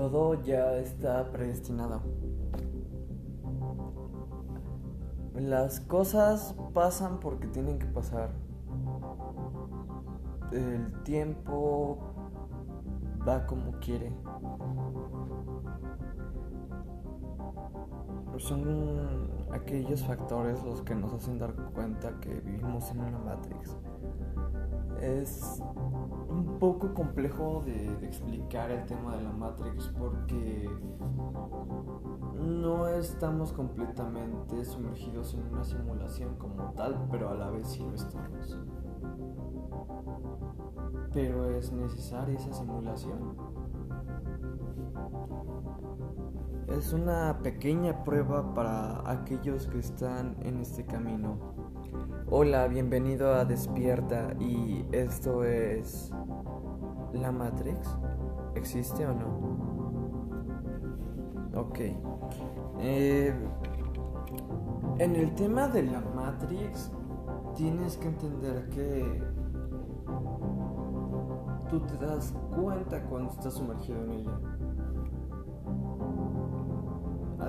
todo ya está predestinado. Las cosas pasan porque tienen que pasar. El tiempo va como quiere. Son aquellos factores los que nos hacen dar cuenta que vivimos en una Matrix. Es un poco complejo de, explicar el tema de la Matrix porque no estamos completamente sumergidos en una simulación como tal, pero a la vez sí lo estamos. Pero es necesaria esa simulación. Es una pequeña prueba para aquellos que están en este camino. Hola, bienvenido a Despierta y esto es ¿La Matrix? ¿Existe o no? Ok. Eh, en el tema de la Matrix tienes que entender que tú te das cuenta cuando estás sumergido en ella.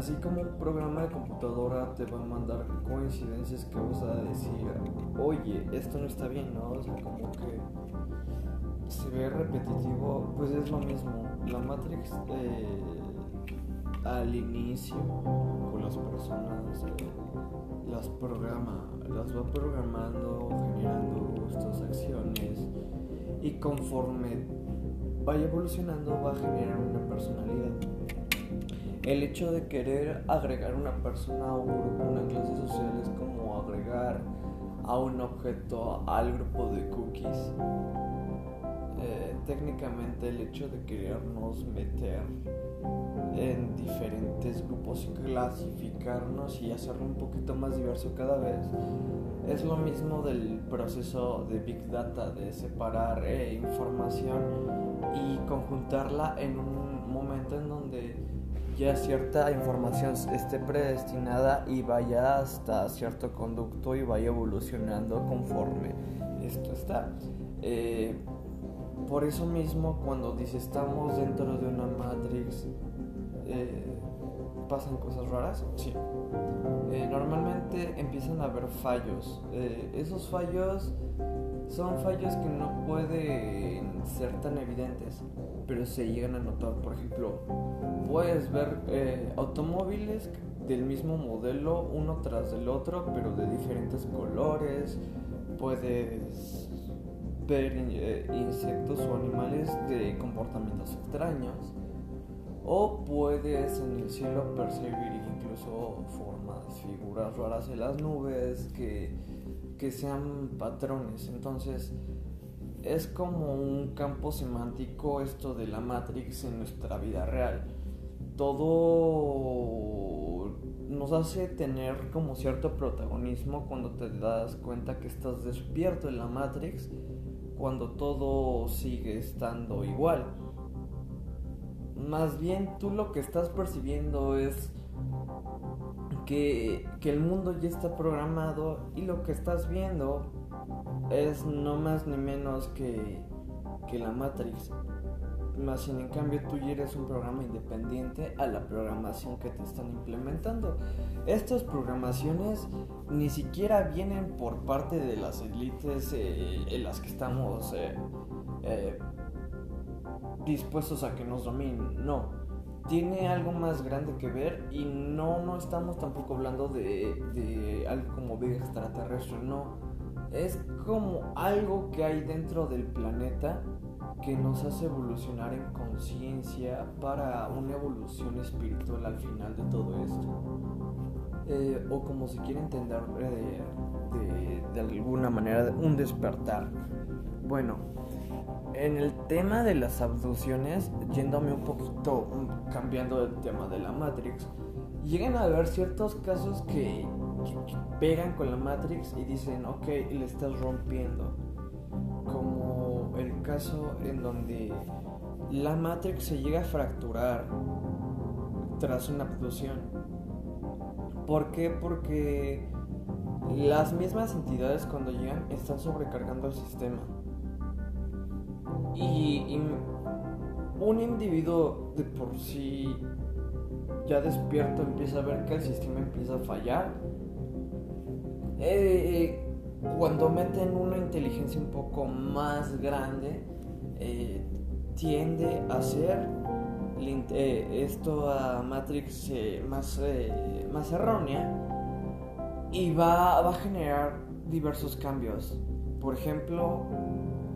Así como un programa de computadora te va a mandar coincidencias que vas a decir, oye, esto no está bien, ¿no? O sea, como que se ve repetitivo, pues es lo mismo. La Matrix eh, al inicio con las personas las programa, las va programando, generando gustos, acciones y conforme vaya evolucionando va a generar una personalidad. El hecho de querer agregar una persona a un grupo, una clase social es como agregar a un objeto al grupo de cookies. Eh, técnicamente el hecho de querernos meter en diferentes grupos y clasificarnos y hacerlo un poquito más diverso cada vez es lo mismo del proceso de Big Data, de separar eh, información y conjuntarla en un momento en donde ya cierta información esté predestinada y vaya hasta cierto conducto y vaya evolucionando conforme esto está. Eh, por eso mismo cuando dice estamos dentro de una Matrix, eh, pasan cosas raras. Sí. Eh, normalmente empiezan a haber fallos. Esos fallos son fallos que no pueden ser tan evidentes, pero se llegan a notar. Por ejemplo, puedes ver automóviles del mismo modelo, uno tras del otro, pero de diferentes colores. Puedes ver eh, insectos o animales de comportamientos extraños. O puedes en el cielo percibir incluso formas, figuras raras en las nubes que, que sean patrones. Entonces es como un campo semántico esto de la Matrix en nuestra vida real. Todo nos hace tener como cierto protagonismo cuando te das cuenta que estás despierto en la Matrix cuando todo sigue estando igual. Más bien tú lo que estás percibiendo es que, el mundo ya está programado y lo que estás viendo es no más ni menos que, que la Matrix. Más sin en cambio tú eres un programa independiente a la programación que te están implementando. Estas programaciones ni siquiera vienen por parte de las élites eh, en las que estamos eh, eh, dispuestos a que nos dominen. No, tiene algo más grande que ver y no, no estamos tampoco hablando de, de algo como vida extraterrestre, no. Es como algo que hay dentro del planeta que nos hace evolucionar en conciencia para una evolución espiritual al final de todo esto. Eh, o como se quiere entender eh, de, alguna manera, un despertar. Bueno, en el tema de las abducciones, yéndome un poquito, cambiando el tema de la Matrix, llegan a haber ciertos casos que, que pegan con la Matrix y dicen, ok, le estás rompiendo. Como el caso en donde la Matrix se llega a fracturar tras una abducción. ¿Por qué? Porque las mismas entidades cuando llegan están sobrecargando el sistema. Y, un individuo de por sí ya despierto empieza a ver que el sistema empieza a fallar, eh, cuando meten una inteligencia un poco más grande, eh, tiende a ser eh, esto a Matrix más, más errónea y va, va a generar diversos cambios. Por ejemplo,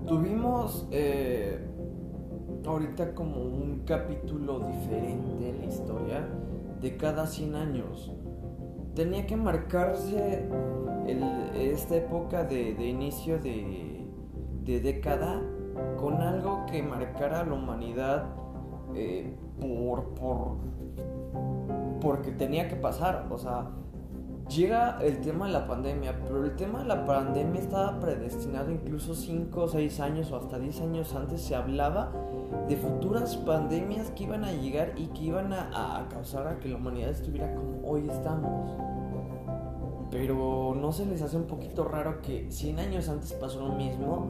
tuvimos ahorita como un capítulo diferente en la historia de cada 100 años. Tenía que marcarse esta época de, inicio de, década con algo que marcara a la humanidad eh, por, por, porque tenía que pasar. O sea, llega el tema de la pandemia, pero el tema de la pandemia estaba predestinado incluso 5 o 6 años o hasta 10 años antes se hablaba de futuras pandemias que iban a llegar y que iban a, causar a que la humanidad estuviera como hoy estamos. Pero no se les hace un poquito raro que 100 años antes pasó lo mismo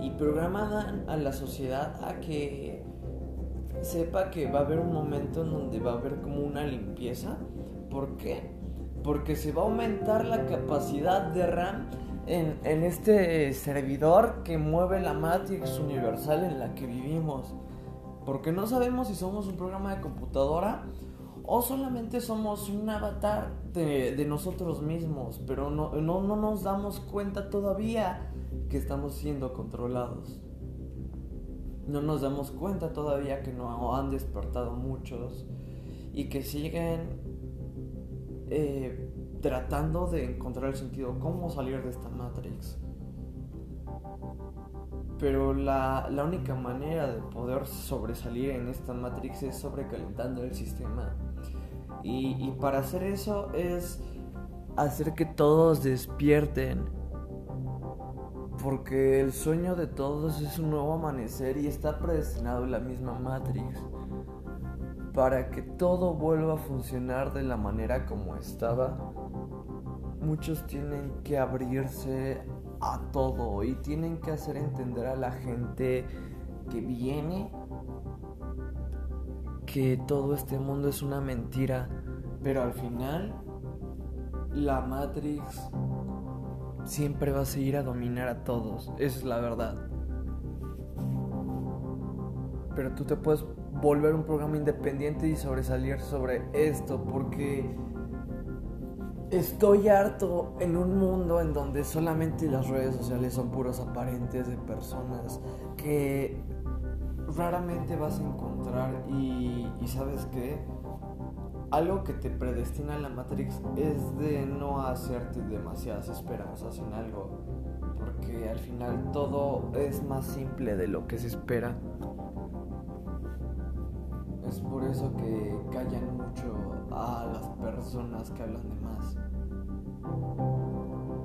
y programaban a la sociedad a que sepa que va a haber un momento en donde va a haber como una limpieza. ¿Por qué? Porque se va a aumentar la capacidad de RAM en, este servidor que mueve la Matrix universal en la que vivimos. Porque no sabemos si somos un programa de computadora o solamente somos un avatar de, nosotros mismos, pero no, no, no nos damos cuenta todavía que estamos siendo controlados. No nos damos cuenta todavía que no han despertado muchos y que siguen eh, tratando de encontrar el sentido, cómo salir de esta Matrix. Pero la, única manera de poder sobresalir en esta Matrix es sobrecalentando el sistema. Y, y para hacer eso es hacer que todos despierten. Porque el sueño de todos es un nuevo amanecer y está predestinado en la misma Matrix para que todo vuelva a funcionar de la manera como estaba, muchos tienen que abrirse a todo y tienen que hacer entender a la gente que viene que todo este mundo es una mentira, pero al final la Matrix siempre va a seguir a dominar a todos, esa es la verdad. Pero tú te puedes volver un programa independiente y sobresalir sobre esto, porque estoy harto en un mundo en donde solamente las redes sociales son puros aparentes de personas que raramente vas a encontrar y, sabes que algo que te predestina a la Matrix es de no hacerte demasiadas esperanzas en algo, porque al final todo es más simple de lo que se espera. Es por eso que callan mucho a las personas que hablan de más.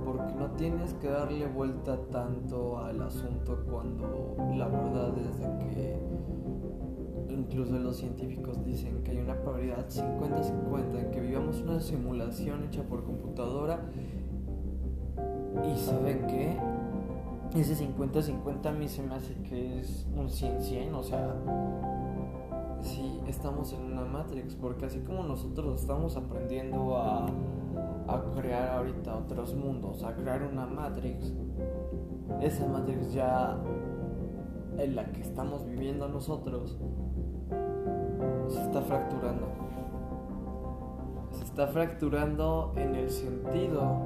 Porque no tienes que darle vuelta tanto al asunto cuando la verdad es que incluso los científicos dicen que hay una probabilidad 50-50 en que vivamos una simulación hecha por computadora y saben que ese 50-50 a mí se me hace que es un 100-100, o sea, estamos en una Matrix, porque así como nosotros estamos aprendiendo a, crear ahorita otros mundos, a crear una Matrix, esa Matrix ya en la que estamos viviendo nosotros se está fracturando. Se está fracturando en el sentido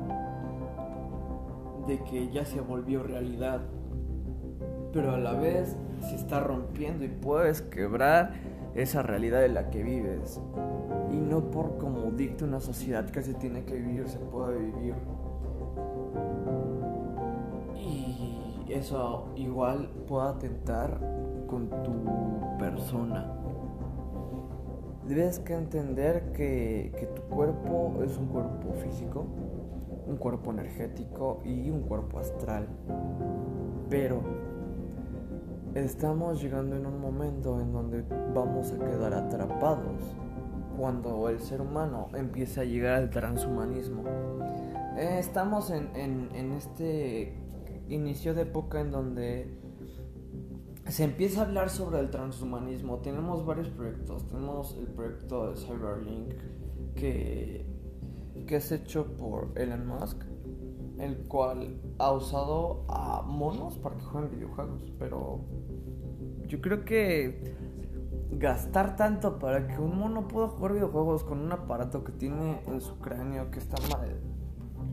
de que ya se volvió realidad, pero a la vez se está rompiendo y puedes quebrar esa realidad en la que vives y no por como dicta una sociedad que se tiene que vivir se puede vivir. Y eso igual puede atentar con tu persona. Debes que entender que, que tu cuerpo es un cuerpo físico un cuerpo energético y un cuerpo astral. Pero Estamos llegando en un momento en donde vamos a quedar atrapados cuando el ser humano empiece a llegar al transhumanismo. Eh, estamos en, en, este inicio de época en donde se empieza a hablar sobre el transhumanismo. Tenemos varios proyectos. Tenemos el proyecto de Cyberlink que, que es hecho por Elon Musk, el cual ha usado a monos para que jueguen videojuegos. Pero yo creo que gastar tanto para que un mono pueda jugar videojuegos con un aparato que tiene en su cráneo que está mal.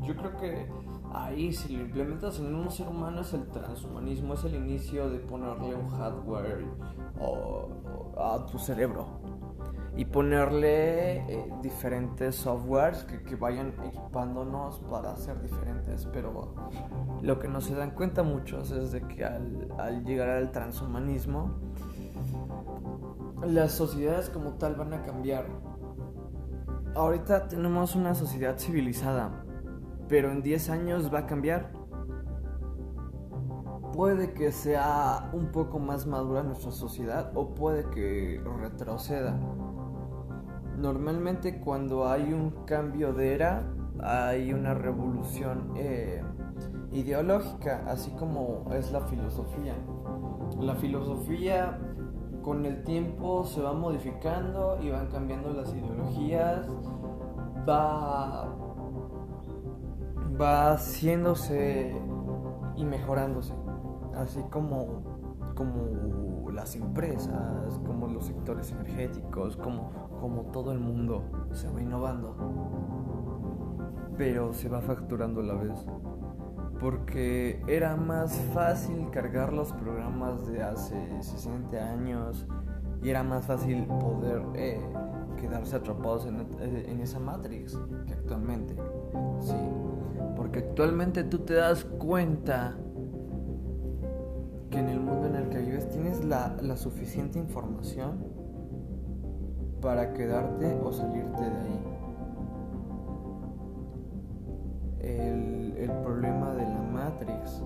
Yo creo que ahí si lo implementas en un ser humano es el transhumanismo, es el inicio de ponerle un hardware a tu cerebro y ponerle eh, diferentes softwares que, vayan equipándonos para ser diferentes. Pero lo que no se dan cuenta muchos es de que al llegar al transhumanismo, las sociedades como tal van a cambiar. Ahorita tenemos una sociedad civilizada, pero en 10 años va a cambiar. Puede que sea un poco más madura nuestra sociedad o puede que retroceda. Normalmente cuando hay un cambio de era, hay una revolución eh, ideológica, así como es la filosofía. La filosofía con el tiempo se va modificando y van cambiando las ideologías, va, va haciéndose y mejorándose, así como, como las empresas, como los sectores energéticos, como, como todo el mundo se va innovando, pero se va facturando a la vez porque era más fácil cargar los programas de hace 60 años y era más fácil poder eh, quedarse atrapados eh, en, esa Matrix que actualmente. Sí, porque actualmente tú te das cuenta que en el mundo en el que vives tienes la, la suficiente información para quedarte o salirte de ahí. El, el problema de la Matrix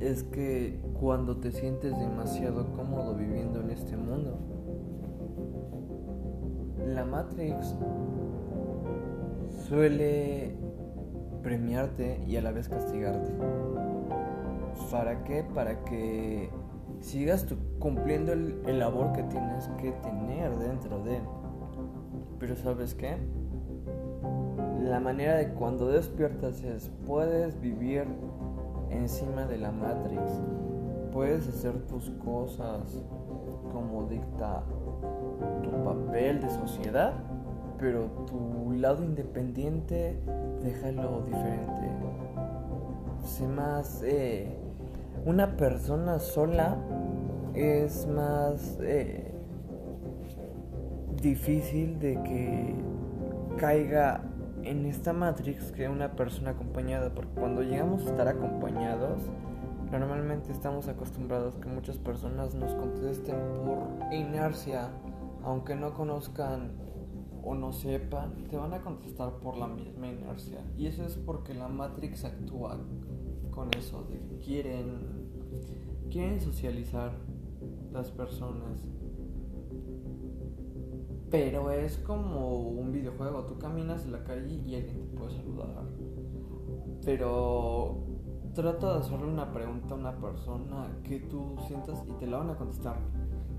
es que cuando te sientes demasiado cómodo viviendo en este mundo, la Matrix suele premiarte y a la vez castigarte. ¿Para qué? Para que sigas cumpliendo el, el labor que tienes que tener dentro de. Pero ¿sabes qué? La manera de cuando despiertas es, puedes vivir encima de la Matrix, puedes hacer tus cosas como dicta tu papel de sociedad, pero tu lado independiente déjalo diferente. Sé más, eh, una persona sola es más eh, difícil de que caiga en esta Matrix que una persona acompañada, porque cuando llegamos a estar acompañados, normalmente estamos acostumbrados que muchas personas nos contesten por inercia, aunque no conozcan o no sepan, te van a contestar por la misma inercia. Y eso es porque la Matrix actúa con eso, de que quieren, quieren socializar las personas pero es como un videojuego. Tú caminas en la calle y alguien te puede saludar. Pero trata de hacerle una pregunta a una persona que tú sientas y te la van a contestar.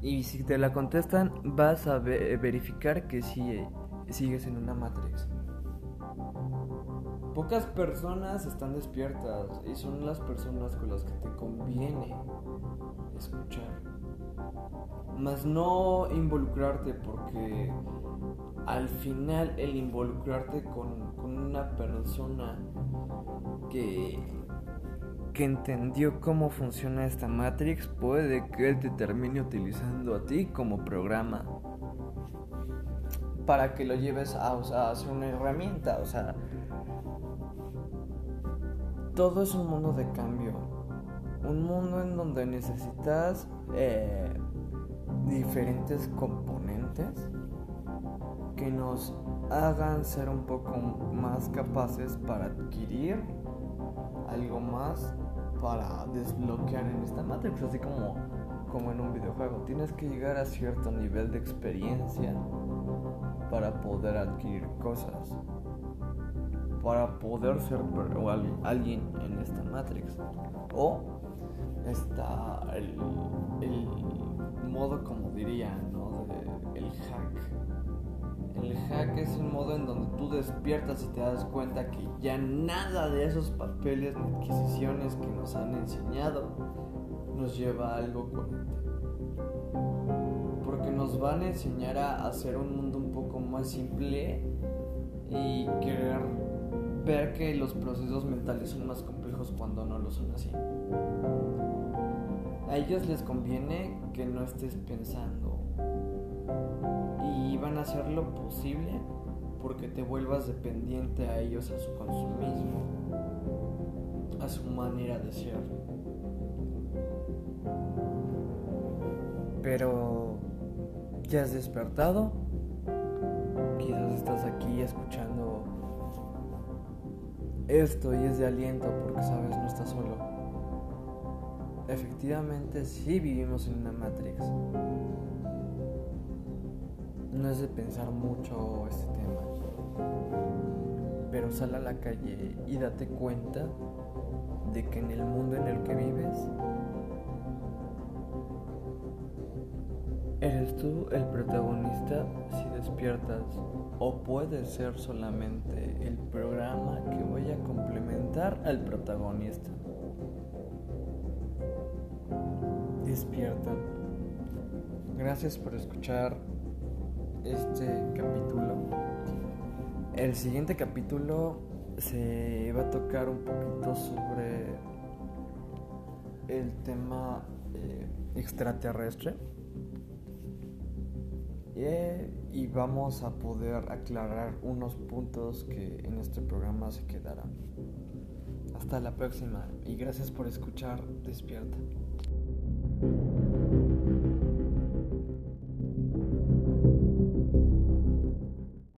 Y si te la contestan, vas a verificar que sí sigues en una Matrix. Pocas personas están despiertas y son las personas con las que te conviene escuchar más no involucrarte porque al final el involucrarte con, una persona que, que entendió cómo funciona esta Matrix puede que él te termine utilizando a ti como programa para que lo lleves a, hacer una herramienta, o sea, todo es un mundo de cambio, un mundo en donde necesitas eh, diferentes componentes que nos hagan ser un poco más capaces para adquirir algo más para desbloquear en esta Matrix, así como, como en un videojuego. Tienes que llegar a cierto nivel de experiencia para poder adquirir cosas, para poder ser alguien en esta Matrix. O está el, el modo, como diría, ¿no? El hack. El hack es un modo en donde tú despiertas y te das cuenta que ya nada de esos papeles ni adquisiciones que nos han enseñado nos lleva a algo coherente. Porque nos van a enseñar a hacer un mundo un poco más simple y querer ver que los procesos mentales son más complejos cuando no lo son así. A ellos les conviene que no estés pensando y van a hacer lo posible porque te vuelvas dependiente a ellos, a su consumismo, a su manera de ser. Pero, ¿ya has despertado? Quizás estás aquí escuchando esto y es de aliento porque sabes no estás solo. Efectivamente sí vivimos en una Matrix. No es de pensar mucho este tema. Pero sal a la calle y date cuenta de que en el mundo en el que vives ¿Eres tú el protagonista si despiertas? ¿O puede ser solamente el programa que vaya a complementar al protagonista? Despierta. Gracias por escuchar este capítulo. El siguiente capítulo se va a tocar un poquito sobre el tema eh, extraterrestre y vamos a poder aclarar unos puntos que en este programa se quedarán. Hasta la próxima y gracias por escuchar Despierta. thank you